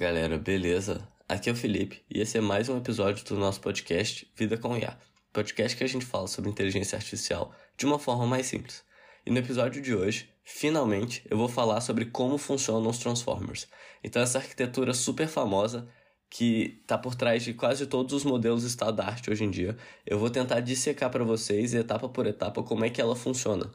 Galera, beleza? Aqui é o Felipe e esse é mais um episódio do nosso podcast Vida com IA. Podcast que a gente fala sobre inteligência artificial de uma forma mais simples. E no episódio de hoje, finalmente, eu vou falar sobre como funcionam os Transformers. Então essa arquitetura super famosa que está por trás de quase todos os modelos estado arte hoje em dia, eu vou tentar dissecar para vocês etapa por etapa como é que ela funciona.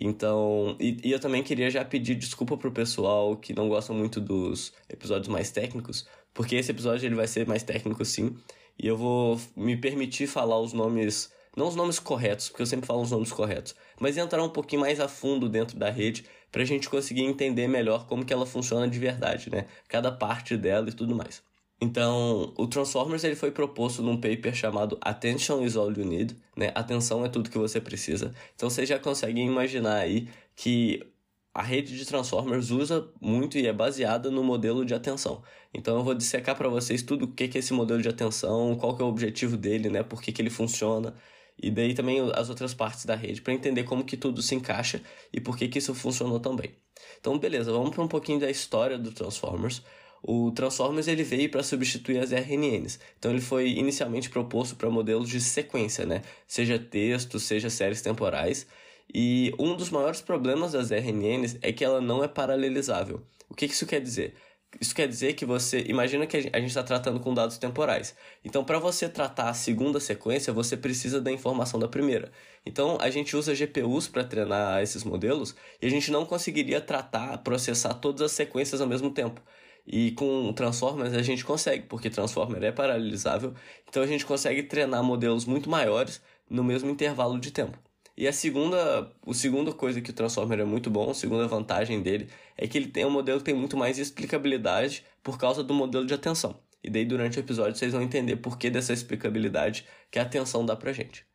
Então, e, e, eu também queria já pedir desculpa pro pessoal que não gosta muito dos episódios mais técnicos, porque esse episódio ele vai ser mais técnico sim, e eu vou me permitir falar os nomes, não os nomes corretos, porque eu sempre falo os nomes corretos, mas entrar um pouquinho mais a fundo dentro da rede pra gente conseguir entender melhor como que ela funciona de verdade, né? Cada parte dela e tudo mais. Então, o Transformers ele foi proposto num paper chamado Attention is all you need, né? Atenção é tudo que você precisa. Então, vocês já conseguem imaginar aí que a rede de Transformers usa muito e é baseada no modelo de atenção. Então, eu vou dissecar para vocês tudo o que é esse modelo de atenção, qual que é o objetivo dele, né? Por que, que ele funciona e daí também as outras partes da rede para entender como que tudo se encaixa e por que que isso funcionou tão bem. Então, beleza, vamos para um pouquinho da história do Transformers. O Transformers ele veio para substituir as RNNs. Então ele foi inicialmente proposto para modelos de sequência, né? Seja texto, seja séries temporais. E um dos maiores problemas das RNNs é que ela não é paralelizável. O que isso quer dizer? Isso quer dizer que você. Imagina que a gente está tratando com dados temporais. Então, para você tratar a segunda sequência, você precisa da informação da primeira. Então, a gente usa GPUs para treinar esses modelos e a gente não conseguiria tratar, processar todas as sequências ao mesmo tempo. E com Transformers a gente consegue, porque Transformer é paralelizável, então a gente consegue treinar modelos muito maiores no mesmo intervalo de tempo. E a segunda, a segunda coisa que o Transformer é muito bom, a segunda vantagem dele, é que ele tem um modelo que tem muito mais explicabilidade por causa do modelo de atenção. E daí durante o episódio vocês vão entender por que dessa explicabilidade que a atenção dá pra gente.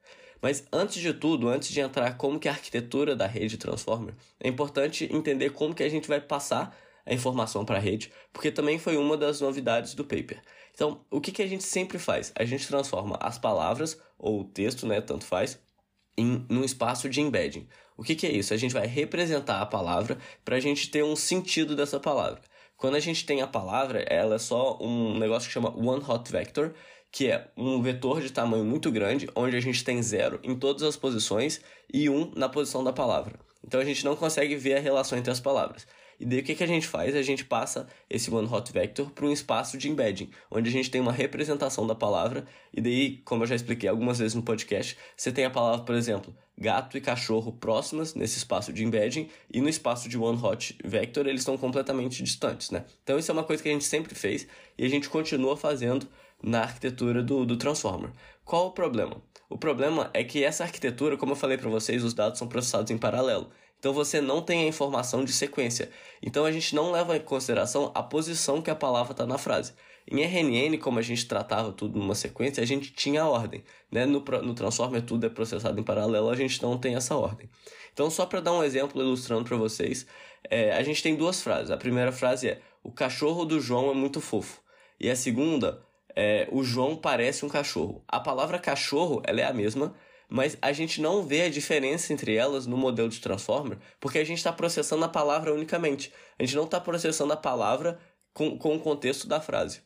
Mas antes de tudo, antes de entrar como que é a arquitetura da rede Transformer, é importante entender como que a gente vai passar a informação para a rede, porque também foi uma das novidades do paper. Então, o que, que a gente sempre faz? A gente transforma as palavras ou o texto, né, tanto faz, em num espaço de embedding. O que, que é isso? A gente vai representar a palavra para a gente ter um sentido dessa palavra. Quando a gente tem a palavra, ela é só um negócio que chama one hot vector, que é um vetor de tamanho muito grande, onde a gente tem zero em todas as posições e um na posição da palavra. Então a gente não consegue ver a relação entre as palavras. E daí o que, que a gente faz? A gente passa esse one hot vector para um espaço de embedding, onde a gente tem uma representação da palavra, e daí, como eu já expliquei algumas vezes no podcast, você tem a palavra, por exemplo, gato e cachorro próximas nesse espaço de embedding, e no espaço de one hot vector eles estão completamente distantes, né? Então isso é uma coisa que a gente sempre fez e a gente continua fazendo na arquitetura do, do Transformer. Qual o problema? O problema é que essa arquitetura, como eu falei para vocês, os dados são processados em paralelo. Então você não tem a informação de sequência. Então a gente não leva em consideração a posição que a palavra está na frase. Em RNN, como a gente tratava tudo numa sequência, a gente tinha a ordem. Né? No, no Transformer tudo é processado em paralelo, a gente não tem essa ordem. Então só para dar um exemplo ilustrando para vocês, é, a gente tem duas frases. A primeira frase é: o cachorro do João é muito fofo. E a segunda é: o João parece um cachorro. A palavra cachorro ela é a mesma, mas a gente não vê a diferença entre elas no modelo de Transformer, porque a gente está processando a palavra unicamente. A gente não está processando a palavra com, com o contexto da frase.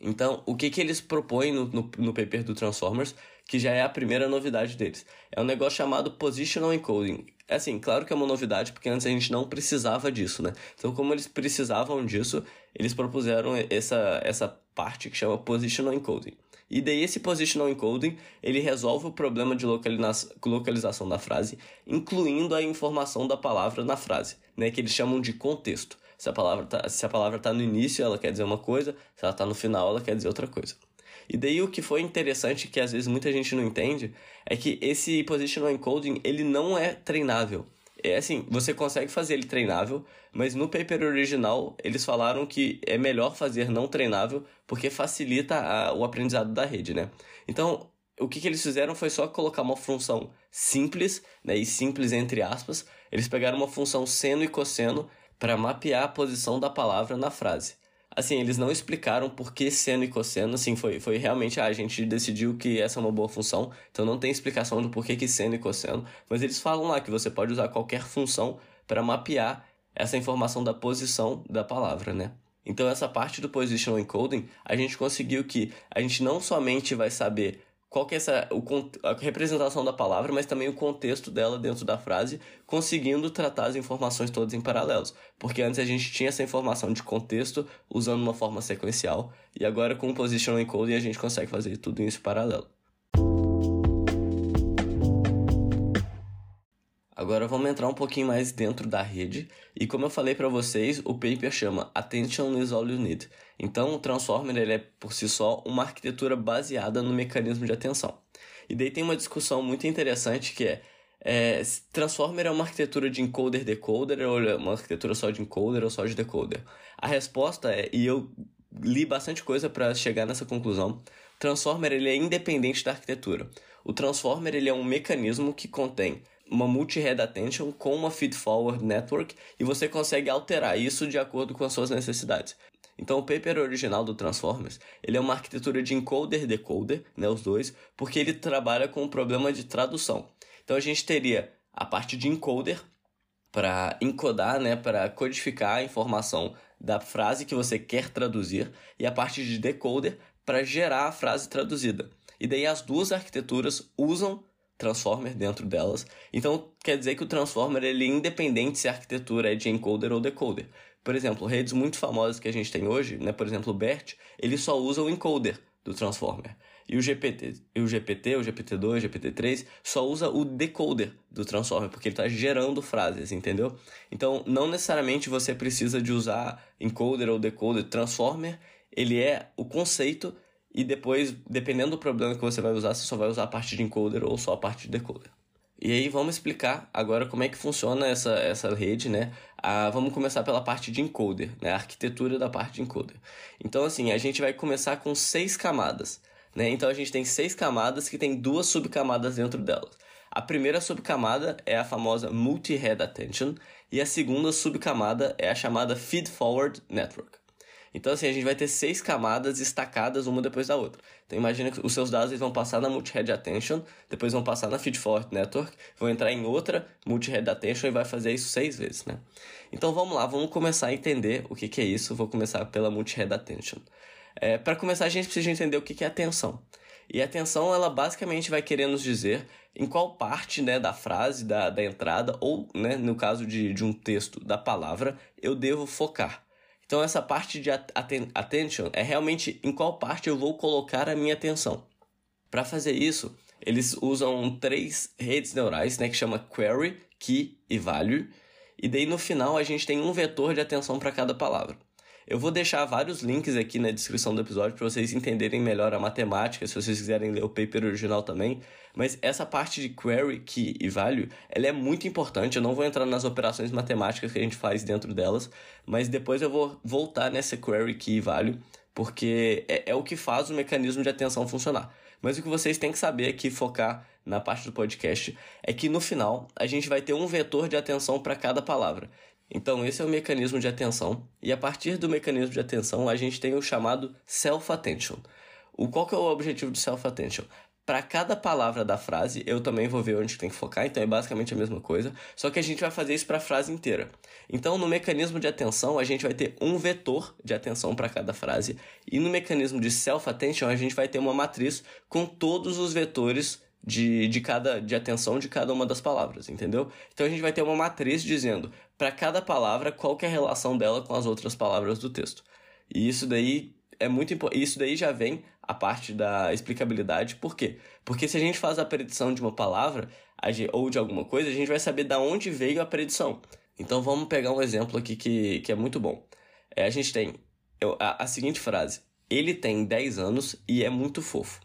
Então, o que, que eles propõem no, no, no, paper do Transformers, que já é a primeira novidade deles? É um negócio chamado Positional Encoding. É assim, claro que é uma novidade, porque antes a gente não precisava disso, né? Então, como eles precisavam disso, eles propuseram essa, essa parte que chama Positional Encoding. E daí esse Positional Encoding, ele resolve o problema de localização da frase, incluindo a informação da palavra na frase, né, que eles chamam de contexto. Se a palavra tá, está no início, ela quer dizer uma coisa, se ela está no final, ela quer dizer outra coisa. E daí o que foi interessante, que às vezes muita gente não entende, é que esse Positional Encoding, ele não é treinável. É assim, você consegue fazer ele treinável, mas no paper original eles falaram que é melhor fazer não treinável porque facilita a, o aprendizado da rede, né? Então, o que, que eles fizeram foi só colocar uma função simples, né, e simples entre aspas. Eles pegaram uma função seno e cosseno para mapear a posição da palavra na frase. Assim, eles não explicaram por que seno e cosseno, assim, foi, foi realmente, ah, a gente decidiu que essa é uma boa função, então não tem explicação do porquê que seno e cosseno, mas eles falam lá que você pode usar qualquer função para mapear essa informação da posição da palavra, né? Então, essa parte do positional encoding, a gente conseguiu que a gente não somente vai saber qual que é essa, o, a representação da palavra, mas também o contexto dela dentro da frase, conseguindo tratar as informações todas em paralelos. Porque antes a gente tinha essa informação de contexto usando uma forma sequencial, e agora com o positional encoding a gente consegue fazer tudo isso em paralelo. Agora vamos entrar um pouquinho mais dentro da rede, e como eu falei para vocês, o paper chama Attention is all you need. Então, o Transformer ele é por si só uma arquitetura baseada no mecanismo de atenção. E daí tem uma discussão muito interessante que é, é Transformer é uma arquitetura de encoder-decoder ou é uma arquitetura só de encoder ou só de decoder? A resposta é, e eu li bastante coisa para chegar nessa conclusão, Transformer ele é independente da arquitetura. O Transformer ele é um mecanismo que contém uma multi-head attention com uma feed-forward network e você consegue alterar isso de acordo com as suas necessidades. Então, o paper original do Transformers, ele é uma arquitetura de encoder-decoder, né, os dois, porque ele trabalha com o problema de tradução. Então, a gente teria a parte de encoder para encodar, né, para codificar a informação da frase que você quer traduzir, e a parte de decoder para gerar a frase traduzida. E daí as duas arquiteturas usam Transformer dentro delas. Então, quer dizer que o Transformer ele é independente se a arquitetura é de encoder ou decoder. Por exemplo, redes muito famosas que a gente tem hoje, né, por exemplo, o BERT, ele só usa o encoder do Transformer. E o GPT, e o GPT, o GPT-2, o GPT-3 só usa o decoder do Transformer, porque ele está gerando frases, entendeu? Então, não necessariamente você precisa de usar encoder ou decoder. Transformer, ele é o conceito e depois, dependendo do problema que você vai usar, você só vai usar a parte de encoder ou só a parte de decoder. E aí vamos explicar agora como é que funciona essa, essa rede, né? Ah, vamos começar pela parte de encoder, né? A arquitetura da parte de encoder. Então, assim, a gente vai começar com seis camadas, né? Então, a gente tem seis camadas que tem duas subcamadas dentro delas. A primeira subcamada é a famosa Multi-Head Attention e a segunda subcamada é a chamada Feed Forward Network. Então, assim, a gente vai ter seis camadas estacadas uma depois da outra. Então, imagina que os seus dados eles vão passar na Multi-Head Attention, depois vão passar na Feed-Forward Network, vão entrar em outra Multi-Head Attention e vai fazer isso seis vezes, né? Então, vamos lá, vamos começar a entender o que, que é isso. Vou começar pela Multi-Head Attention. É, Para começar, a gente precisa entender o que, que é atenção. E a atenção, ela basicamente vai querer nos dizer em qual parte né, da frase, da, da entrada, ou, né, no caso de, de um texto, da palavra, eu devo focar. Então, essa parte de atten attention é realmente em qual parte eu vou colocar a minha atenção. Para fazer isso, eles usam três redes neurais, né, que chama query, key e value. E daí no final a gente tem um vetor de atenção para cada palavra. Eu vou deixar vários links aqui na descrição do episódio para vocês entenderem melhor a matemática, se vocês quiserem ler o paper original também. Mas essa parte de query, key e value, ela é muito importante. Eu não vou entrar nas operações matemáticas que a gente faz dentro delas, mas depois eu vou voltar nessa query, key e value, porque é, é o que faz o mecanismo de atenção funcionar. Mas o que vocês têm que saber aqui, focar na parte do podcast, é que no final a gente vai ter um vetor de atenção para cada palavra. Então, esse é o mecanismo de atenção, e a partir do mecanismo de atenção, a gente tem o chamado self-attention. O, qual que é o objetivo do self-attention? Para cada palavra da frase, eu também vou ver onde tem que focar, então é basicamente a mesma coisa, só que a gente vai fazer isso para a frase inteira. Então, no mecanismo de atenção, a gente vai ter um vetor de atenção para cada frase, e no mecanismo de self-attention, a gente vai ter uma matriz com todos os vetores de, de cada de atenção de cada uma das palavras, entendeu? Então a gente vai ter uma matriz dizendo para cada palavra qual é a relação dela com as outras palavras do texto. E isso daí é muito. Isso daí já vem a parte da explicabilidade. Por quê? Porque se a gente faz a predição de uma palavra ou de alguma coisa, a gente vai saber da onde veio a predição. Então vamos pegar um exemplo aqui que, que é muito bom. É, a gente tem a, a seguinte frase: Ele tem 10 anos e é muito fofo.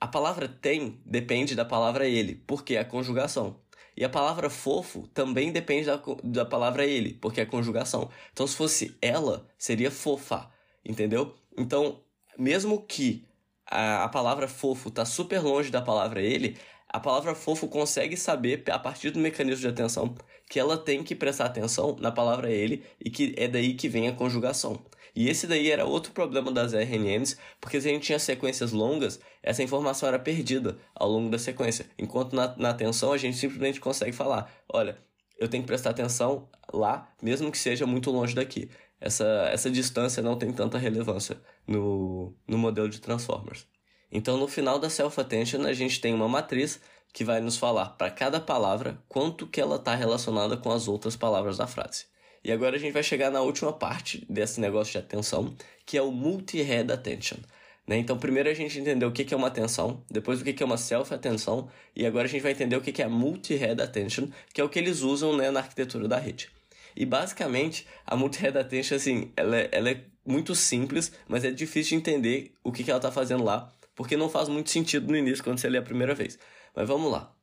A palavra tem depende da palavra ele, porque é a conjugação. E a palavra fofo também depende da, da palavra ele, porque é a conjugação. Então, se fosse ela, seria fofa, entendeu? Então, mesmo que a, a palavra fofo está super longe da palavra ele, a palavra fofo consegue saber, a partir do mecanismo de atenção, que ela tem que prestar atenção na palavra ele e que é daí que vem a conjugação. E esse daí era outro problema das RNNs, porque se a gente tinha sequências longas, essa informação era perdida ao longo da sequência. Enquanto na, na atenção a gente simplesmente consegue falar: olha, eu tenho que prestar atenção lá, mesmo que seja muito longe daqui. essa, essa distância não tem tanta relevância no, no modelo de Transformers. Então, no final da self-attention, a gente tem uma matriz que vai nos falar para cada palavra quanto que ela está relacionada com as outras palavras da frase. E agora a gente vai chegar na última parte desse negócio de atenção, que é o multi-head attention. Né? Então, primeiro a gente entendeu o que é uma atenção, depois o que é uma self-atenção, e agora a gente vai entender o que é a multi-head attention, que é o que eles usam né, na arquitetura da rede. E basicamente, a multi-head attention, assim, ela é, ela é muito simples, mas é difícil de entender o que, que ela está fazendo lá, porque não faz muito sentido no início quando você lê a primeira vez. Mas vamos lá.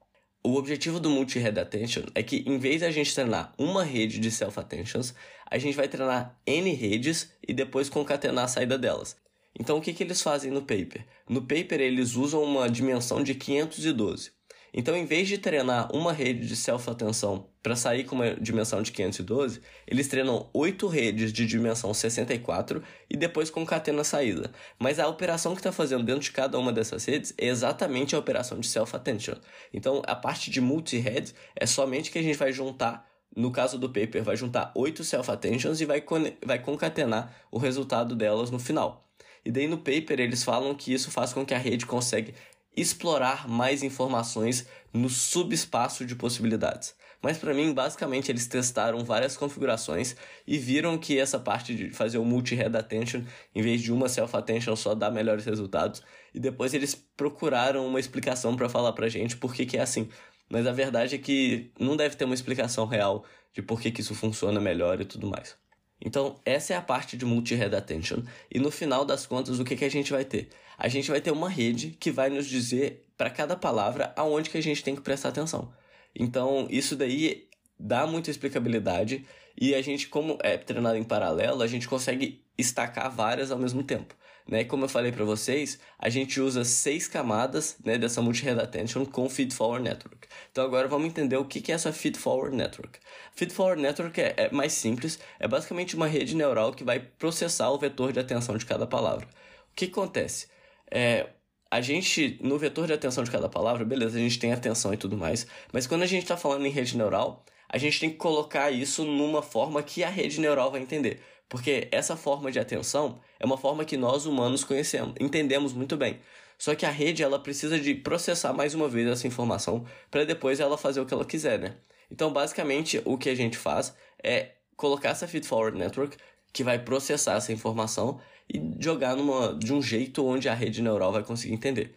O objetivo do multi-head attention é que, em vez de a gente treinar uma rede de self-attentions, a gente vai treinar N redes e depois concatenar a saída delas. Então, o que, que eles fazem no paper? No paper, eles usam uma dimensão de 512. Então, em vez de treinar uma rede de self-atenção para sair com uma dimensão de 512, eles treinam oito redes de dimensão 64 e depois concatenam a saída. Mas a operação que está fazendo dentro de cada uma dessas redes é exatamente a operação de self-attention. Então, a parte de multi-head é somente que a gente vai juntar no caso do paper, vai juntar oito self-attentions e vai, vai concatenar o resultado delas no final. E daí no paper eles falam que isso faz com que a rede consiga explorar mais informações no subespaço de possibilidades. Mas para mim, basicamente, eles testaram várias configurações e viram que essa parte de fazer o multi-head attention, em vez de uma self-attention, só dá melhores resultados. E depois eles procuraram uma explicação para falar pra gente por que, que é assim. Mas a verdade é que não deve ter uma explicação real de por que, que isso funciona melhor e tudo mais. Então, essa é a parte de multi-head attention. E no final das contas, o que, que a gente vai ter? A gente vai ter uma rede que vai nos dizer para cada palavra aonde que a gente tem que prestar atenção. Então, isso daí dá muita explicabilidade e a gente, como é treinado em paralelo, a gente consegue estacar várias ao mesmo tempo. Né? Como eu falei para vocês, a gente usa seis camadas né, dessa multi-head attention com Feed Forward Network. Então agora vamos entender o que é essa Feed Forward Network. Feed Forward Network é, é mais simples, é basicamente uma rede neural que vai processar o vetor de atenção de cada palavra. O que acontece? É, a gente, no vetor de atenção de cada palavra, beleza, a gente tem atenção e tudo mais, mas quando a gente está falando em rede neural, a gente tem que colocar isso numa forma que a rede neural vai entender. Porque essa forma de atenção é uma forma que nós humanos conhecemos, entendemos muito bem. Só que a rede ela precisa de processar mais uma vez essa informação para depois ela fazer o que ela quiser, né? Então, basicamente, o que a gente faz é colocar essa feed forward network que vai processar essa informação e jogar numa, de um jeito onde a rede neural vai conseguir entender.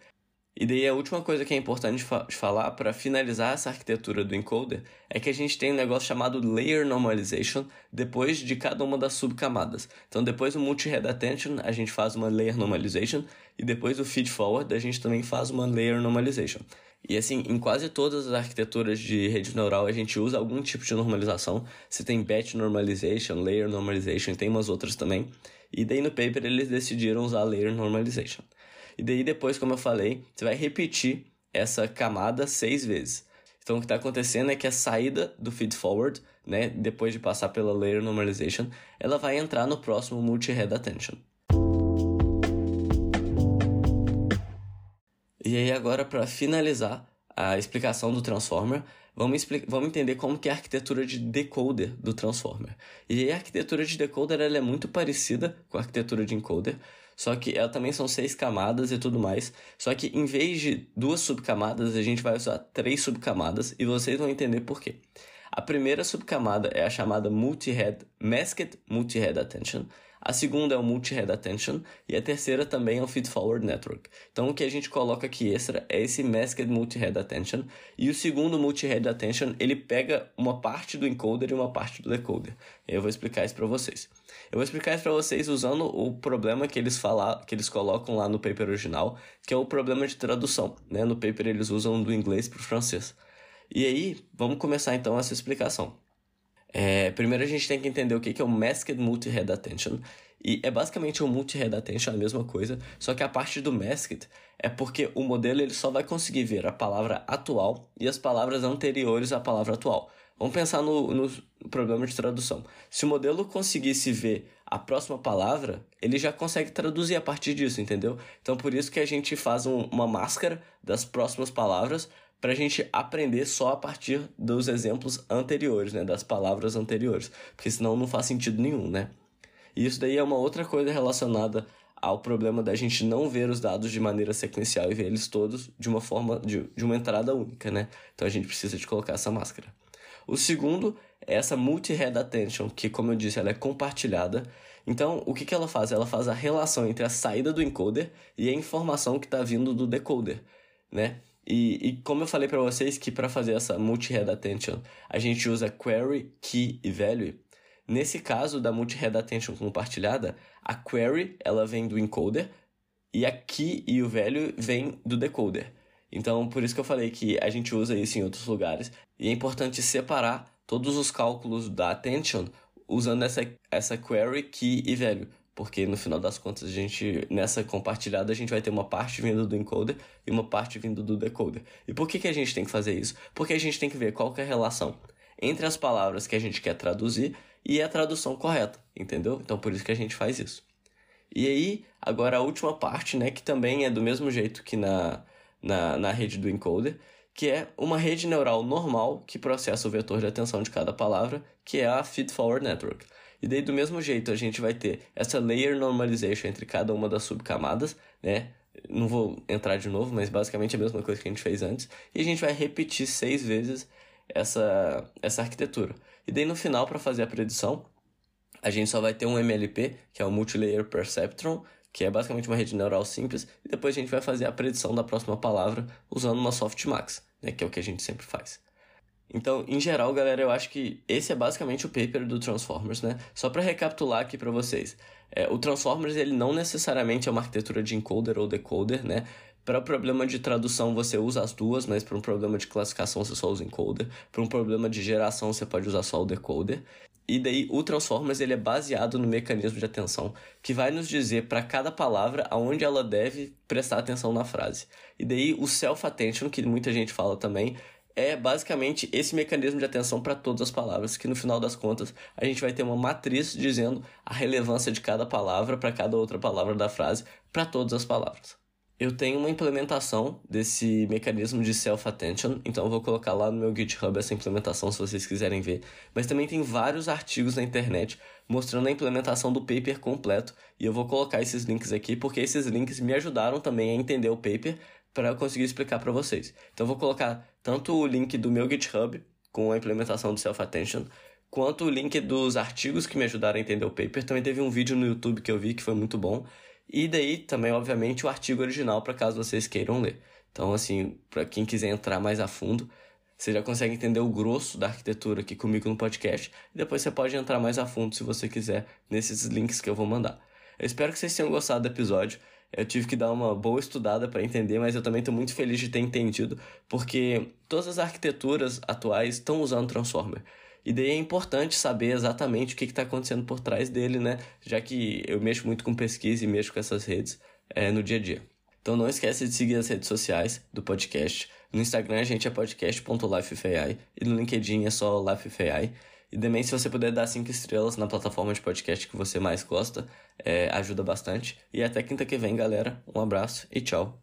E daí a última coisa que é importante fa falar para finalizar essa arquitetura do encoder é que a gente tem um negócio chamado layer normalization depois de cada uma das subcamadas. Então depois do multi-head attention a gente faz uma layer normalization e depois do feed forward a gente também faz uma layer normalization. E assim, em quase todas as arquiteturas de rede neural a gente usa algum tipo de normalização. Você tem batch normalization, layer normalization, tem umas outras também. E daí no paper eles decidiram usar layer normalization. E daí depois, como eu falei, você vai repetir essa camada seis vezes. Então o que está acontecendo é que a saída do feed forward, né, depois de passar pela layer normalization, ela vai entrar no próximo multi-head attention. E aí agora para finalizar a explicação do transformer, vamos, vamos entender como que é a arquitetura de decoder do transformer. E aí a arquitetura de decoder ela é muito parecida com a arquitetura de encoder, só que ela também são seis camadas e tudo mais. Só que em vez de duas subcamadas, a gente vai usar três subcamadas e vocês vão entender por quê. A primeira subcamada é a chamada Multi-Head Masked Multi-Head Attention. A segunda é o Multi-Head Attention e a terceira também é o Feed Forward Network. Então o que a gente coloca aqui extra é esse Masked Multi-Head Attention e o segundo Multi-Head Attention ele pega uma parte do encoder e uma parte do decoder. Eu vou explicar isso para vocês. Eu vou explicar isso para vocês usando o problema que eles falar, que eles colocam lá no paper original, que é o problema de tradução. Né? No paper eles usam do inglês para o francês. E aí, vamos começar então essa explicação. É, primeiro a gente tem que entender o que é o Masked Multi-Head Attention. E é basicamente o Multi-Head Attention, a mesma coisa, só que a parte do Masked é porque o modelo ele só vai conseguir ver a palavra atual e as palavras anteriores à palavra atual. Vamos pensar no, no problema de tradução. Se o modelo conseguisse ver a próxima palavra, ele já consegue traduzir a partir disso, entendeu? Então por isso que a gente faz um, uma máscara das próximas palavras para a gente aprender só a partir dos exemplos anteriores, né, das palavras anteriores, porque senão não faz sentido nenhum, né? E isso daí é uma outra coisa relacionada ao problema da gente não ver os dados de maneira sequencial e ver eles todos de uma forma de, de uma entrada única, né? Então a gente precisa de colocar essa máscara. O segundo é essa multi-head attention, que como eu disse, ela é compartilhada. Então, o que, que ela faz? Ela faz a relação entre a saída do encoder e a informação que está vindo do decoder, né? E, e como eu falei para vocês que para fazer essa multi-head attention, a gente usa query, key e value. Nesse caso da multi-head attention compartilhada, a query ela vem do encoder e a key e o value vem do decoder. Então, por isso que eu falei que a gente usa isso em outros lugares. E é importante separar todos os cálculos da attention usando essa, essa query, key e value. Porque no final das contas, a gente, nessa compartilhada, a gente vai ter uma parte vindo do encoder e uma parte vindo do decoder. E por que, que a gente tem que fazer isso? Porque a gente tem que ver qual que é a relação entre as palavras que a gente quer traduzir e a tradução correta, entendeu? Então por isso que a gente faz isso. E aí, agora a última parte, né, que também é do mesmo jeito que na, na, na rede do encoder, que é uma rede neural normal que processa o vetor de atenção de cada palavra, que é a Feed-Forward Network. E daí, do mesmo jeito, a gente vai ter essa layer normalization entre cada uma das subcamadas, né? Não vou entrar de novo, mas basicamente é a mesma coisa que a gente fez antes. E a gente vai repetir seis vezes essa, essa arquitetura. E daí, no final, para fazer a predição, a gente só vai ter um MLP, que é o Multilayer Perceptron, que é basicamente uma rede neural simples, e depois a gente vai fazer a predição da próxima palavra usando uma softmax, né, que é o que a gente sempre faz. Então, em geral, galera, eu acho que esse é basicamente o paper do Transformers, né? Só para recapitular aqui para vocês, é, o Transformers ele não necessariamente é uma arquitetura de encoder ou decoder, né? Para o problema de tradução você usa as duas, mas para um problema de classificação você só usa encoder. Para um problema de geração você pode usar só o decoder. E daí o Transformers ele é baseado no mecanismo de atenção, que vai nos dizer para cada palavra aonde ela deve prestar atenção na frase. E daí o self-attention, que muita gente fala também, é basicamente esse mecanismo de atenção para todas as palavras, que no final das contas a gente vai ter uma matriz dizendo a relevância de cada palavra para cada outra palavra da frase para todas as palavras eu tenho uma implementação desse mecanismo de self-attention, então eu vou colocar lá no meu GitHub essa implementação se vocês quiserem ver. Mas também tem vários artigos na internet mostrando a implementação do paper completo, e eu vou colocar esses links aqui porque esses links me ajudaram também a entender o paper para eu conseguir explicar para vocês. Então eu vou colocar tanto o link do meu GitHub com a implementação do self-attention, quanto o link dos artigos que me ajudaram a entender o paper. Também teve um vídeo no YouTube que eu vi que foi muito bom. E daí também, obviamente, o artigo original para caso vocês queiram ler. Então, assim, para quem quiser entrar mais a fundo, você já consegue entender o grosso da arquitetura aqui comigo no podcast. E depois você pode entrar mais a fundo se você quiser nesses links que eu vou mandar. Eu espero que vocês tenham gostado do episódio. Eu tive que dar uma boa estudada para entender, mas eu também estou muito feliz de ter entendido, porque todas as arquiteturas atuais estão usando Transformer. E daí é importante saber exatamente o que está acontecendo por trás dele, né? Já que eu mexo muito com pesquisa e mexo com essas redes é, no dia a dia. Então não esquece de seguir as redes sociais do podcast. No Instagram a gente é podcast.lifefai e no LinkedIn é só lifefai. E também se você puder dar cinco estrelas na plataforma de podcast que você mais gosta, é, ajuda bastante. E até quinta que vem, galera. Um abraço e tchau.